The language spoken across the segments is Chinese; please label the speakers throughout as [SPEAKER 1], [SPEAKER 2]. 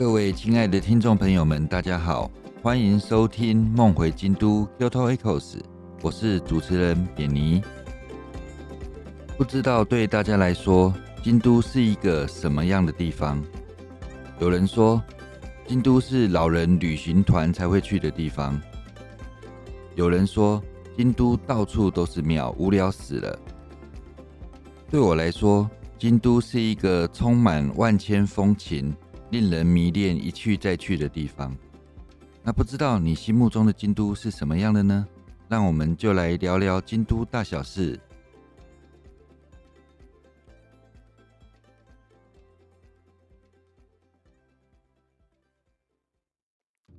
[SPEAKER 1] 各位亲爱的听众朋友们，大家好，欢迎收听《梦回京都 Kyoto Echoes》，我是主持人扁尼。不知道对大家来说，京都是一个什么样的地方？有人说，京都是老人旅行团才会去的地方；有人说，京都到处都是庙，无聊死了。对我来说，京都是一个充满万千风情。令人迷恋、一去再去的地方。那不知道你心目中的京都是什么样的呢？让我们就来聊聊京都大小事。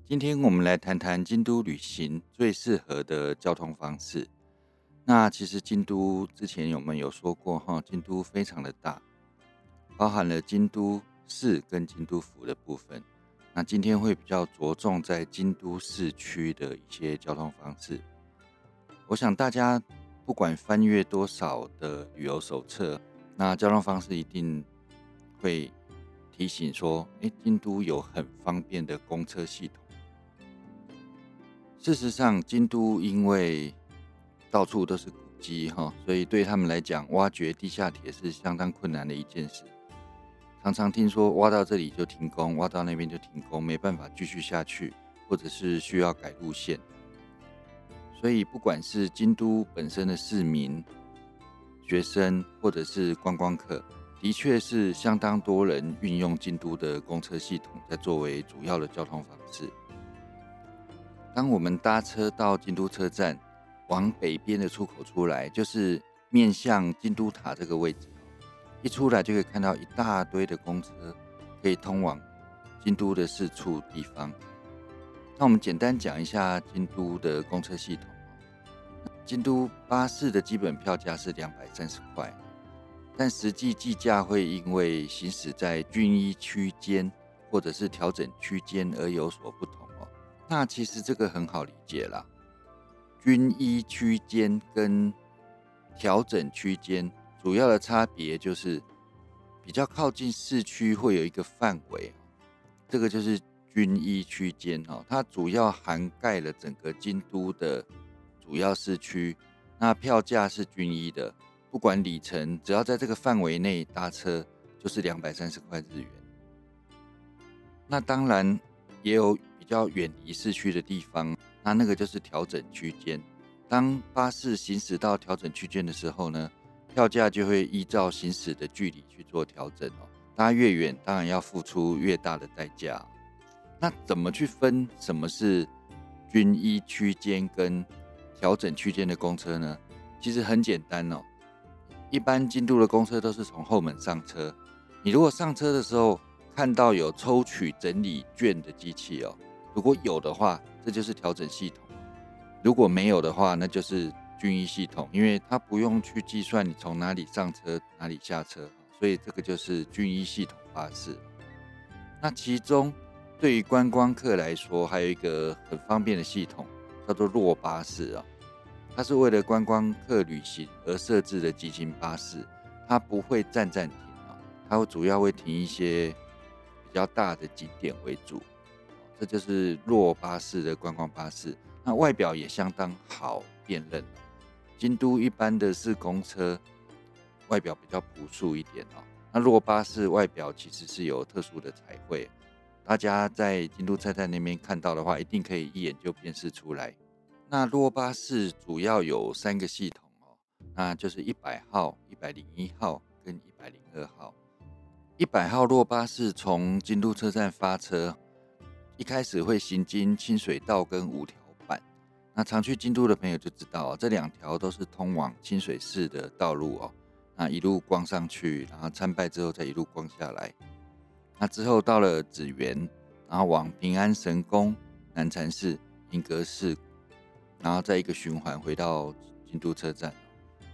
[SPEAKER 1] 今天我们来谈谈京都旅行最适合的交通方式。那其实京都之前我们有说过哈，京都非常的大，包含了京都。市跟京都府的部分，那今天会比较着重在京都市区的一些交通方式。我想大家不管翻阅多少的旅游手册，那交通方式一定会提醒说：哎，京都有很方便的公车系统。事实上，京都因为到处都是古迹哈，所以对他们来讲，挖掘地下铁是相当困难的一件事。常常听说挖到这里就停工，挖到那边就停工，没办法继续下去，或者是需要改路线。所以，不管是京都本身的市民、学生，或者是观光客，的确是相当多人运用京都的公车系统，在作为主要的交通方式。当我们搭车到京都车站，往北边的出口出来，就是面向京都塔这个位置。一出来就可以看到一大堆的公车，可以通往京都的四处地方。那我们简单讲一下京都的公车系统。京都巴士的基本票价是两百三十块，但实际计价会因为行驶在均一区间或者是调整区间而有所不同哦。那其实这个很好理解啦，均一区间跟调整区间。主要的差别就是，比较靠近市区会有一个范围，这个就是军医区间哦，它主要涵盖了整个京都的主要市区，那票价是均一的，不管里程，只要在这个范围内搭车就是两百三十块日元。那当然也有比较远离市区的地方，那那个就是调整区间。当巴士行驶到调整区间的时候呢？票价就会依照行驶的距离去做调整哦，搭越远，当然要付出越大的代价。那怎么去分什么是均一区间跟调整区间的公车呢？其实很简单哦，一般进度的公车都是从后门上车。你如果上车的时候看到有抽取整理券的机器哦，如果有的话，这就是调整系统；如果没有的话，那就是。均一系统，因为它不用去计算你从哪里上车、哪里下车，所以这个就是均一系统巴士。那其中对于观光客来说，还有一个很方便的系统，叫做落巴士啊。它是为了观光客旅行而设置的急行巴士，它不会站站停啊，它会主要会停一些比较大的景点为主。这就是落巴士的观光巴士，那外表也相当好辨认。京都一般的是公车，外表比较朴素一点哦。那若巴士外表其实是有特殊的彩绘，大家在京都车站那边看到的话，一定可以一眼就辨识出来。那若巴士主要有三个系统哦，那就是一百号、一百零一号跟一百零二号。一百号若巴士从京都车站发车，一开始会行经清水道跟五条。常去京都的朋友就知道，这两条都是通往清水寺的道路哦。那一路逛上去，然后参拜之后再一路逛下来。那之后到了紫园，然后往平安神宫、南禅寺、银阁寺，然后再一个循环回到京都车站。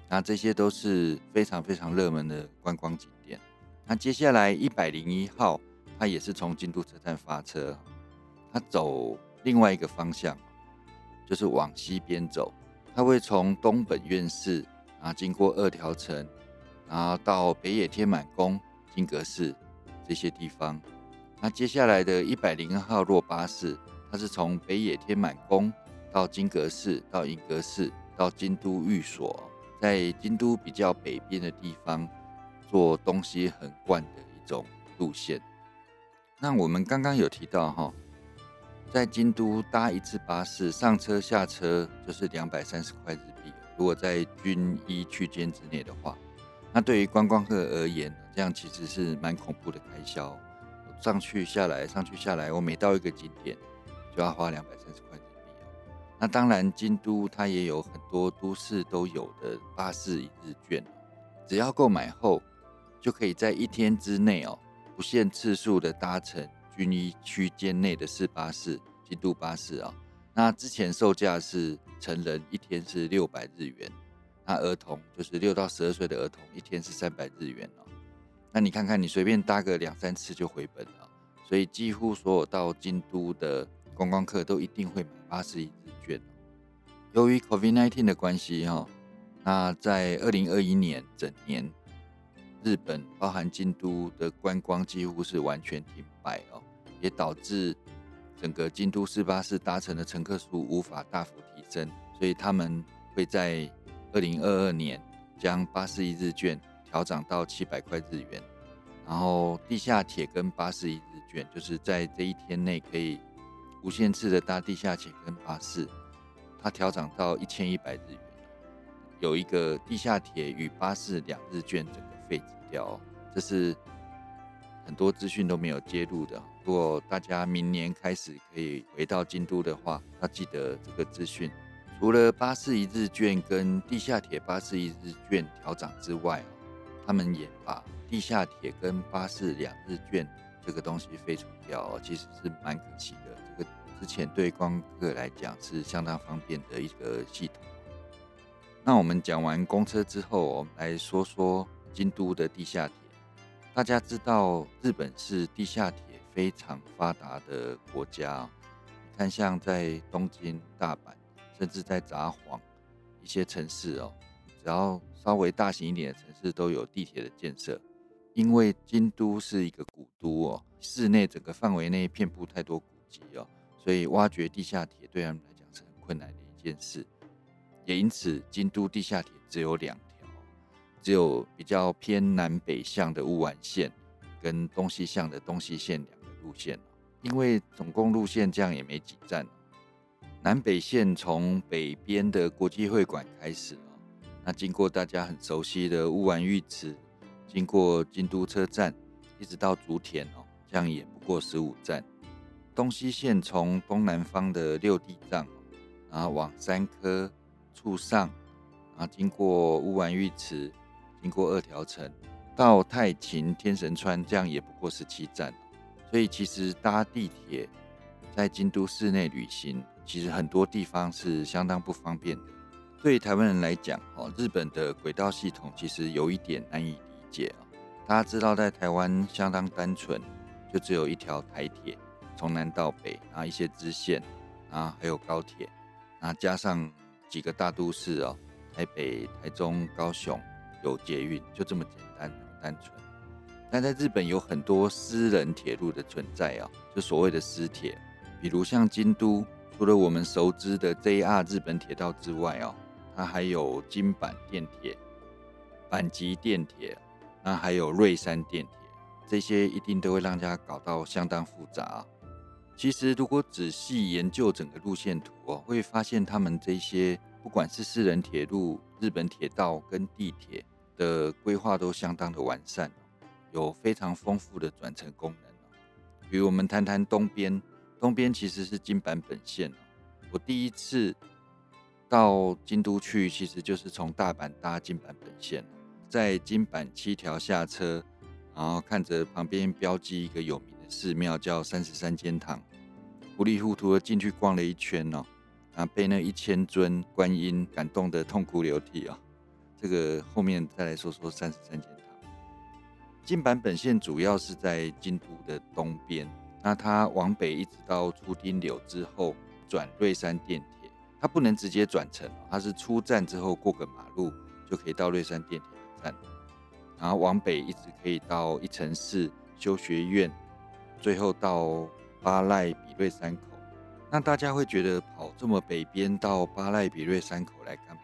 [SPEAKER 1] 那这些都是非常非常热门的观光景点。那接下来一百零一号，它也是从京都车站发车，它走另外一个方向。就是往西边走，它会从东本院寺，啊经过二条城，然后到北野天满宫、金阁寺这些地方，那接下来的一百零二号落巴士，它是从北野天满宫到金阁寺，到银阁寺，到京都御所，在京都比较北边的地方做东西横贯的一种路线。那我们刚刚有提到哈，在京都搭一次巴士，上车下车就是两百三十块日币。如果在均一区间之内的话，那对于观光客而言，这样其实是蛮恐怖的开销。上去下来，上去下来，我每到一个景点就要花两百三十块日币。那当然，京都它也有很多都市都有的巴士一日券，只要购买后，就可以在一天之内哦，不限次数的搭乘均一区间内的市巴士、京都巴士啊。那之前售价是成人一天是六百日元，那儿童就是六到十二岁的儿童一天是三百日元哦。那你看看，你随便搭个两三次就回本了，所以几乎所有到京都的观光客都一定会买巴士一日券。由于 COVID-19 的关系哈，那在二零二一年整年，日本包含京都的观光几乎是完全停摆哦，也导致。整个京都市巴士搭乘的乘客数无法大幅提升，所以他们会在二零二二年将巴士一日券调涨到七百块日元，然后地下铁跟巴士一日券就是在这一天内可以无限次的搭地下铁跟巴士，它调涨到一千一百日元，有一个地下铁与巴士两日券整个废止掉，这是。很多资讯都没有揭露的。如果大家明年开始可以回到京都的话，要记得这个资讯。除了巴士一日券跟地下铁巴士一日券调涨之外，他们也把地下铁跟巴士两日券这个东西废除掉，其实是蛮可惜的。这个之前对光客来讲是相当方便的一个系统。那我们讲完公车之后，我们来说说京都的地下铁。大家知道，日本是地下铁非常发达的国家。你看，像在东京、大阪，甚至在札幌一些城市哦，只要稍微大型一点的城市都有地铁的建设。因为京都是一个古都哦，市内整个范围内遍布太多古迹哦，所以挖掘地下铁对他们来讲是很困难的一件事。也因此，京都地下铁只有两。只有比较偏南北向的乌丸线，跟东西向的东西线两个路线因为总共路线这样也没几站南北线从北边的国际会馆开始那经过大家很熟悉的乌丸浴池，经过京都车站，一直到竹田哦，这样也不过十五站。东西线从东南方的六地藏，然后往三科处上，然后经过乌丸浴池。经过二条城到太秦天神川，这样也不过十七站，所以其实搭地铁在京都市内旅行，其实很多地方是相当不方便的。对台湾人来讲，哦，日本的轨道系统其实有一点难以理解啊。大家知道，在台湾相当单纯，就只有一条台铁，从南到北，然后一些支线，然后还有高铁，然后加上几个大都市哦，台北、台中、高雄。有捷运就这么简单单纯，但在日本有很多私人铁路的存在啊，就所谓的私铁，比如像京都，除了我们熟知的 JR 日本铁道之外哦，它还有京阪电铁、阪急电铁，那还有瑞山电铁，这些一定都会让大家搞到相当复杂。其实如果仔细研究整个路线图哦，会发现他们这些。不管是私人铁路、日本铁道跟地铁的规划都相当的完善，有非常丰富的转乘功能。比如我们谈谈东边，东边其实是金坂本线。我第一次到京都去，其实就是从大阪搭金坂本线，在金坂七条下车，然后看着旁边标记一个有名的寺庙叫三十三间堂，糊里糊涂的进去逛了一圈哦。啊，被那一千尊观音感动的痛哭流涕啊！这个后面再来说说三十三间堂。金版本线主要是在京都的东边，那它往北一直到出町柳之后转瑞山电铁，它不能直接转乘，它是出站之后过个马路就可以到瑞山电铁站，然后往北一直可以到一城市修学院，最后到巴赖比瑞山口。那大家会觉得跑这么北边到巴赖比瑞山口来干嘛？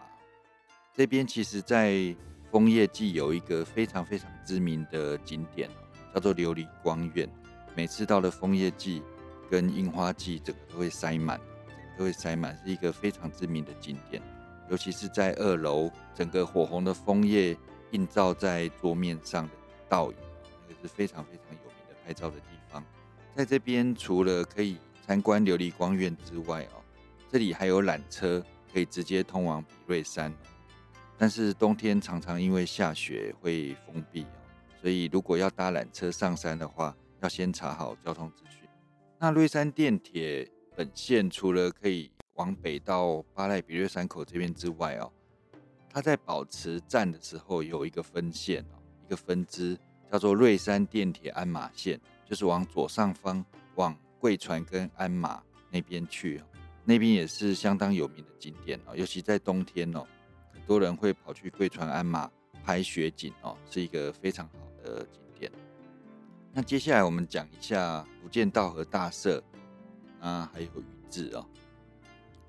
[SPEAKER 1] 这边其实，在枫叶季有一个非常非常知名的景点，叫做琉璃光院。每次到了枫叶季跟樱花季，整个都会塞满，整个都会塞满，是一个非常知名的景点。尤其是在二楼，整个火红的枫叶映照在桌面上的倒影，那个是非常非常有名的拍照的地方。在这边，除了可以参观琉璃光院之外，哦，这里还有缆车可以直接通往比瑞山。但是冬天常常因为下雪会封闭哦，所以如果要搭缆车上山的话，要先查好交通资讯。那瑞山电铁本线除了可以往北到巴赖比瑞山口这边之外哦，它在保持站的时候有一个分线哦，一个分支叫做瑞山电铁鞍马线，就是往左上方往。贵船跟鞍马那边去，那边也是相当有名的景点哦，尤其在冬天哦，多人会跑去贵船鞍马拍雪景哦，是一个非常好的景点。那接下来我们讲一下福建道和大社啊，还有宇治哦。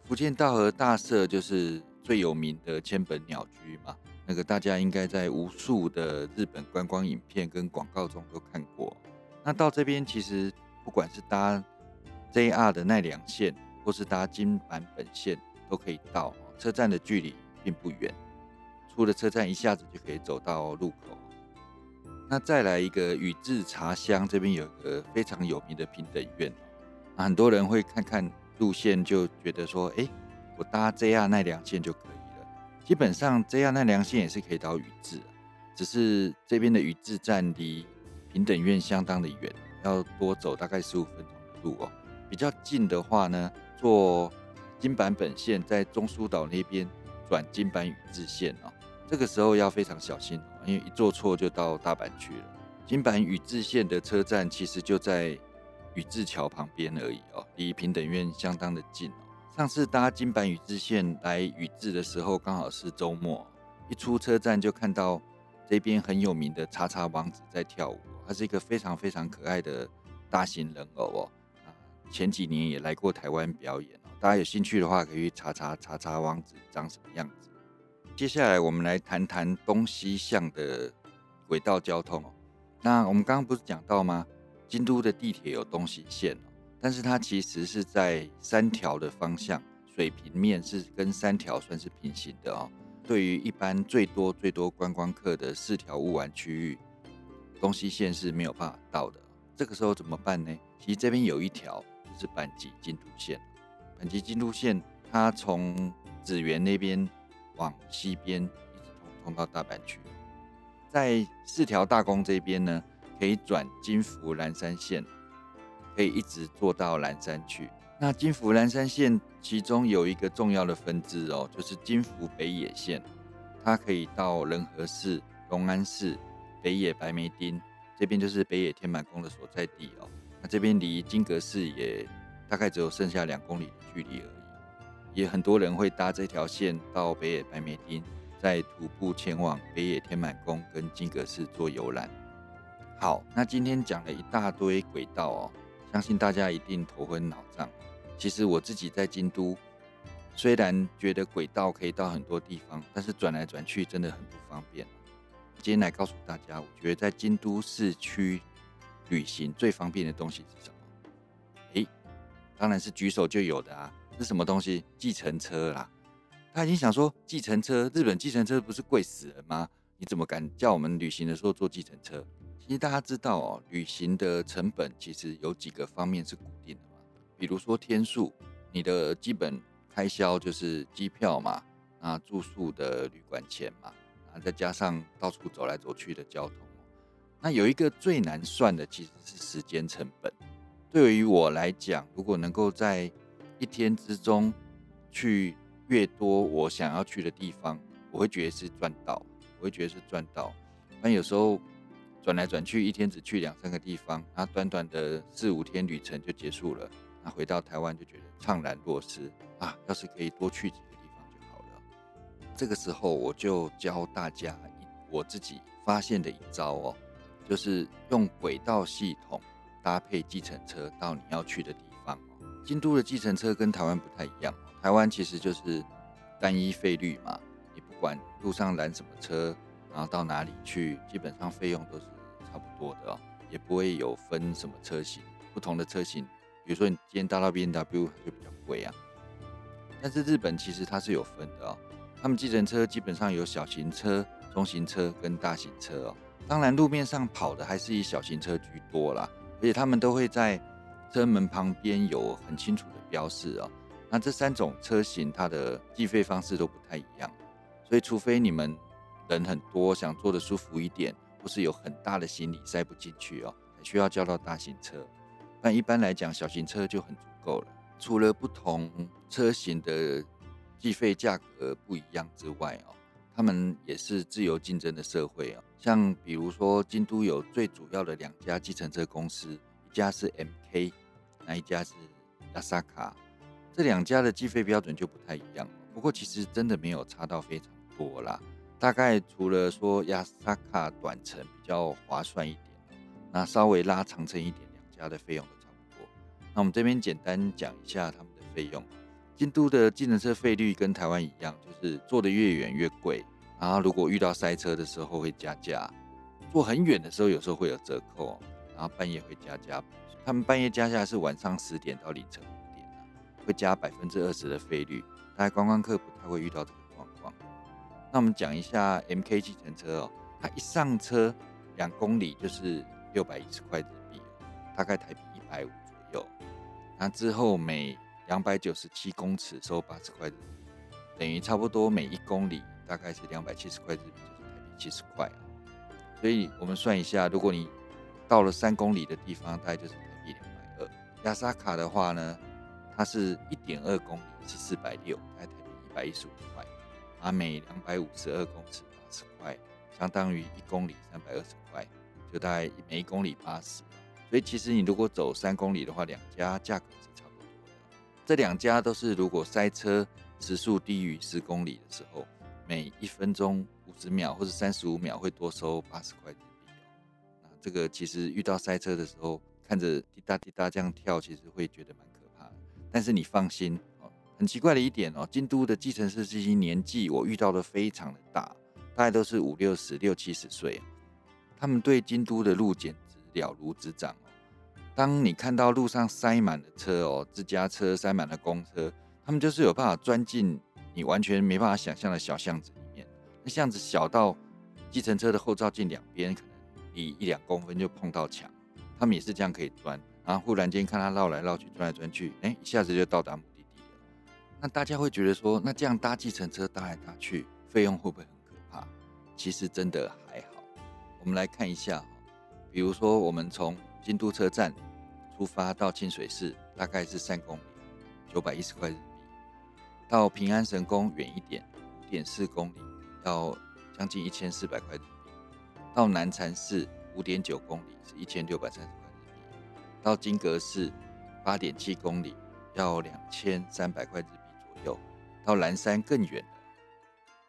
[SPEAKER 1] 福建道和大社就是最有名的千本鸟居嘛，那个大家应该在无数的日本观光影片跟广告中都看过。那到这边其实。不管是搭 JR 的奈良线，或是搭金坂本线，都可以到。车站的距离并不远，出了车站一下子就可以走到路口。那再来一个宇治茶香，这边有一个非常有名的平等院。很多人会看看路线，就觉得说：“哎，我搭 JR 奈良线就可以了。”基本上 JR 奈良线也是可以到宇治，只是这边的宇治站离平等院相当的远。要多走大概十五分钟的路哦，比较近的话呢，坐金坂本线在中苏岛那边转金坂宇治线哦，这个时候要非常小心哦，因为一坐错就到大阪去了。金坂宇治线的车站其实就在宇治桥旁边而已哦，离平等院相当的近哦。上次搭金坂宇治线来宇治的时候，刚好是周末，一出车站就看到这边很有名的茶茶王子在跳舞。他是一个非常非常可爱的大型人偶哦，前几年也来过台湾表演，大家有兴趣的话可以去查查查查王子长什么样子。接下来我们来谈谈东西向的轨道交通哦。那我们刚刚不是讲到吗？京都的地铁有东西线哦，但是它其实是在三条的方向，水平面是跟三条算是平行的哦。对于一般最多最多观光客的四条雾湾区域。东西线是没有办法到的，这个时候怎么办呢？其实这边有一条就是阪急京都线，阪急京都线它从紫园那边往西边一直通通到大阪区，在四条大宫这边呢，可以转金福蓝山线，可以一直坐到蓝山去。那金福蓝山线其中有一个重要的分支哦，就是金福北野线，它可以到仁和市、龙安市。北野白梅町这边就是北野天满宫的所在地哦，那这边离金阁寺也大概只有剩下两公里的距离而已，也很多人会搭这条线到北野白梅町，再徒步前往北野天满宫跟金阁寺做游览。好，那今天讲了一大堆轨道哦，相信大家一定头昏脑胀。其实我自己在京都，虽然觉得轨道可以到很多地方，但是转来转去真的很不方便。今天来告诉大家，我觉得在京都市区旅行最方便的东西是什么？当然是举手就有的啊！是什么东西？计程车啦！他已经想说，计程车，日本计程车不是贵死人吗？你怎么敢叫我们旅行的时候坐计程车？其实大家知道哦，旅行的成本其实有几个方面是固定的嘛，比如说天数，你的基本开销就是机票嘛，啊，住宿的旅馆钱嘛。啊再加上到处走来走去的交通，那有一个最难算的其实是时间成本。对于我来讲，如果能够在一天之中去越多我想要去的地方，我会觉得是赚到，我会觉得是赚到。但有时候转来转去，一天只去两三个地方，那短短的四五天旅程就结束了，那回到台湾就觉得怅然若失啊！要是可以多去几个地方就好了。这个时候，我就教大家一我自己发现的一招哦，就是用轨道系统搭配计程车到你要去的地方。京都的计程车跟台湾不太一样，台湾其实就是单一费率嘛，你不管路上拦什么车，然后到哪里去，基本上费用都是差不多的哦，也不会有分什么车型，不同的车型，比如说你今天搭到 B N W 就比较贵啊。但是日本其实它是有分的哦，他们计程车基本上有小型车、中型车跟大型车哦。当然路面上跑的还是以小型车居多啦，且他们都会在车门旁边有很清楚的标示哦。那这三种车型它的计费方式都不太一样，所以除非你们人很多，想坐的舒服一点，或是有很大的行李塞不进去哦，才需要叫到大型车。但一般来讲，小型车就很足够了。除了不同车型的计费价格不一样之外哦，他们也是自由竞争的社会哦。像比如说，京都有最主要的两家计程车公司，一家是 MK，那一家是亚萨卡。这两家的计费标准就不太一样。不过其实真的没有差到非常多啦。大概除了说亚萨卡短程比较划算一点，那稍微拉长程一点，两家的费用都差不多。那我们这边简单讲一下他们的费用。京都的计程车费率跟台湾一样，就是坐得越远越贵。然后如果遇到塞车的时候会加价，坐很远的时候有时候会有折扣，然后半夜会加价。他们半夜加价是晚上十点到凌晨五点会加百分之二十的费率。大概观光客不太会遇到这个状况。那我们讲一下 MK 计程车哦，它一上车两公里就是六百一十块日币，大概台币一百五。左右，那之后每两百九十七公尺收八十块日币，等于差不多每一公里大概是两百七十块日币，就是台币七十块啊。所以我们算一下，如果你到了三公里的地方，大概就是台币两百二。亚萨卡的话呢，它是一点二公里是四百六，大概台币一百一十五块，啊，每两百五十二公尺八十块，相当于一公里三百二十块，就大概每一公里八十。所以其实你如果走三公里的话，两家价格是差。这两家都是如果塞车时速低于十公里的时候，每一分钟五十秒或者三十五秒会多收八十块日币哦。那这个其实遇到塞车的时候，看着滴答滴答这样跳，其实会觉得蛮可怕的。但是你放心哦，很奇怪的一点哦，京都的计程车司机年纪我遇到的非常的大，大概都是五六十、六七十岁，他们对京都的路简直了如指掌。当你看到路上塞满了车哦，自家车塞满了公车，他们就是有办法钻进你完全没办法想象的小巷子里面。那巷子小到计程车的后照镜两边可能离一两公分就碰到墙，他们也是这样可以钻。然后忽然间看他绕来绕去，转来转去，哎，一下子就到达目的地了。那大家会觉得说，那这样搭计程车搭来搭去，费用会不会很可怕？其实真的还好。我们来看一下，比如说我们从京都车站出发到清水寺大概是三公里，九百一十块日币。到平安神宫远一点，五点四公里，要将近一千四百块日币。到南禅寺五点九公里是一千六百三十块日币。到金阁寺八点七公里要两千三百块日币左右。到蓝山更远的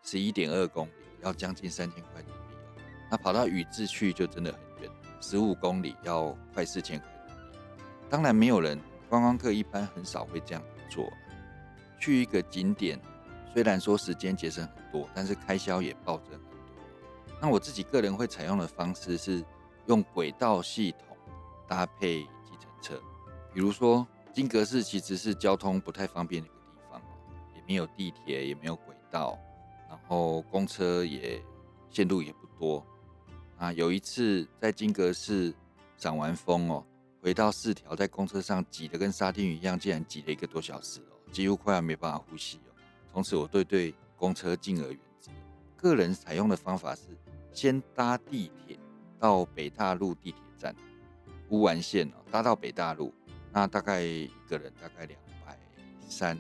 [SPEAKER 1] 十一点二公里要将近三千块日币哦。那跑到宇治去就真的很。十五公里要快四千块，当然没有人观光客一般很少会这样做。去一个景点，虽然说时间节省很多，但是开销也暴增很多。那我自己个人会采用的方式是用轨道系统搭配计程车，比如说金阁寺其实是交通不太方便的一个地方，也没有地铁，也没有轨道，然后公车也线路也不多。啊，有一次在金阁寺赏完风哦，回到四条，在公车上挤得跟沙丁鱼一样，竟然挤了一个多小时哦，几乎快要没办法呼吸哦。从此我对对公车敬而远之。个人采用的方法是先搭地铁到北大陆地铁站乌丸线哦，搭到北大陆，那大概一个人大概两百三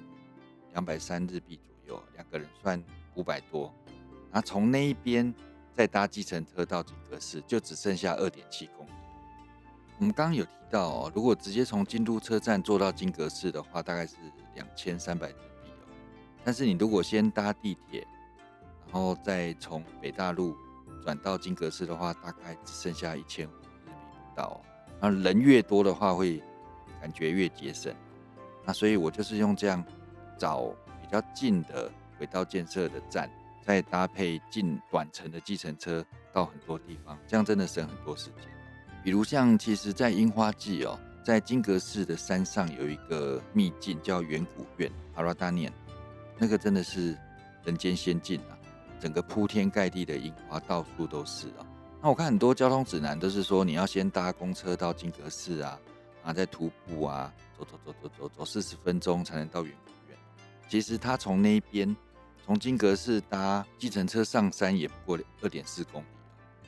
[SPEAKER 1] 两百三日币左右，两个人算五百多。那从那一边。再搭计程车到金阁寺，就只剩下二点七公里。我们刚刚有提到哦，如果直接从京都车站坐到金阁寺的话，大概是两千三百日币哦。但是你如果先搭地铁，然后再从北大陆转到金阁寺的话，大概只剩下一千五日币不到。那人越多的话，会感觉越节省。那所以我就是用这样找比较近的轨道建设的站，再搭配近短程的计程车到很多地方，这样真的省很多时间。比如像其实，在樱花季哦，在金阁寺的山上有一个秘境叫远古院阿拉达念，那个真的是人间仙境啊！整个铺天盖地的樱花到处都是啊。那我看很多交通指南都是说，你要先搭公车到金阁寺啊，然后再徒步啊，走走走走走走四十分钟才能到远古院。其实他从那边从金阁寺搭计程车上山也不过二点四公里。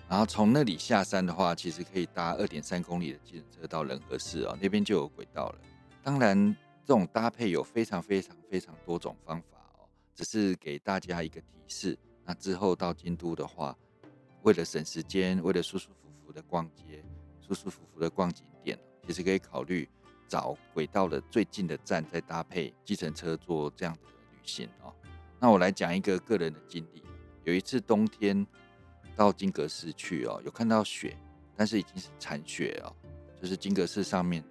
[SPEAKER 1] 然后从那里下山的话，其实可以搭二点三公里的计程车到仁和寺哦，那边就有轨道了。当然，这种搭配有非常非常非常多种方法哦，只是给大家一个提示。那之后到京都的话，为了省时间，为了舒舒服服的逛街，舒舒服服的逛景点，其实可以考虑找轨道的最近的站，再搭配计程车做这样的旅行哦。那我来讲一个个人的经历，有一次冬天。到金阁寺去哦，有看到雪，但是已经是残雪哦，就是金阁寺上面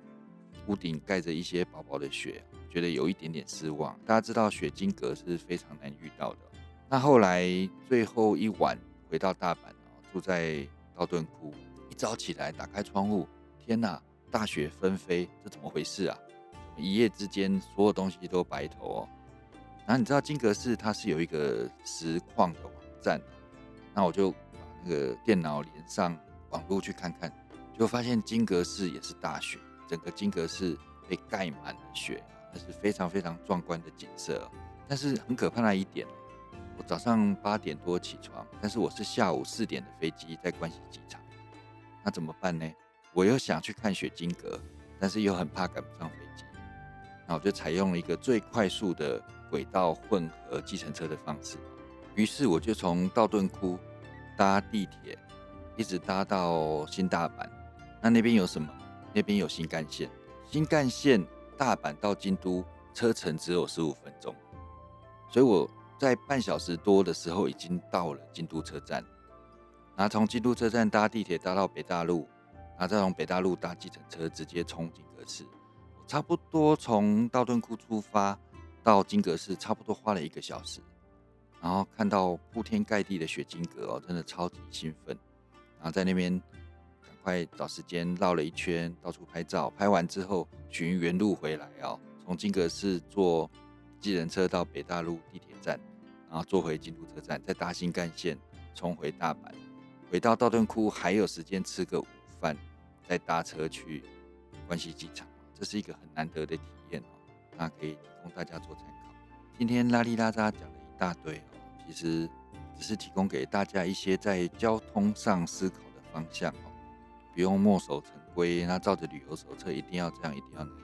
[SPEAKER 1] 屋顶盖着一些薄薄的雪，觉得有一点点失望。大家知道雪金阁是非常难遇到的。那后来最后一晚回到大阪哦，住在道顿窟，一早起来打开窗户，天哪，大雪纷飞，这怎么回事啊？一夜之间所有东西都白头哦。然后你知道金阁寺它是有一个实况的网站，那我就把。那个电脑连上网络去看看，就发现金阁寺也是大雪，整个金阁寺被盖满了雪，那是非常非常壮观的景色。但是很可怕的一点，我早上八点多起床，但是我是下午四点的飞机在关西机场，那怎么办呢？我又想去看雪金阁，但是又很怕赶不上飞机，那我就采用了一个最快速的轨道混合计程车的方式，于是我就从道顿窟。搭地铁一直搭到新大阪，那那边有什么？那边有新干线。新干线大阪到京都车程只有十五分钟，所以我在半小时多的时候已经到了京都车站。然后从京都车站搭地铁搭到北大陆，然后再从北大陆搭计程车直接冲金阁寺。差不多从道顿窟出发到金阁寺，差不多花了一个小时。然后看到铺天盖地的雪金阁哦，真的超级兴奋。然后在那边赶快找时间绕了一圈，到处拍照。拍完之后寻原路回来哦，从金阁寺坐计程车到北大陆地铁站，然后坐回京都车站，再搭新干线冲回大阪。回到道顿窟还有时间吃个午饭，再搭车去关西机场。这是一个很难得的体验，那可以供大家做参考。今天拉里拉扎讲了一大堆。其实只是提供给大家一些在交通上思考的方向哦，不用墨守成规，那照着旅游手册一定要这样，一定要那样。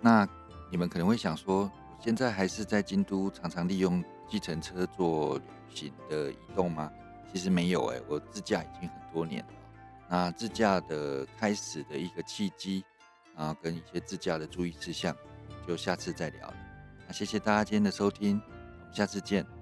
[SPEAKER 1] 那你们可能会想说，我现在还是在京都常常利用计程车做旅行的移动吗？其实没有哎，我自驾已经很多年了。那自驾的开始的一个契机，啊跟一些自驾的注意事项，就下次再聊了。那谢谢大家今天的收听，我们下次见。